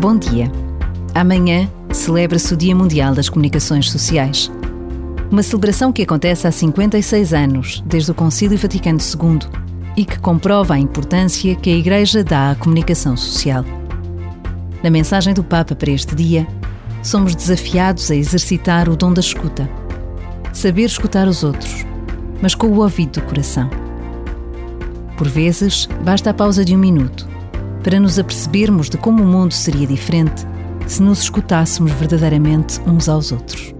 Bom dia. Amanhã celebra-se o Dia Mundial das Comunicações Sociais. Uma celebração que acontece há 56 anos, desde o Concílio Vaticano II, e que comprova a importância que a Igreja dá à comunicação social. Na mensagem do Papa para este dia, somos desafiados a exercitar o dom da escuta. Saber escutar os outros, mas com o ouvido do coração. Por vezes, basta a pausa de um minuto para nos apercebermos de como o mundo seria diferente se nos escutássemos verdadeiramente uns aos outros.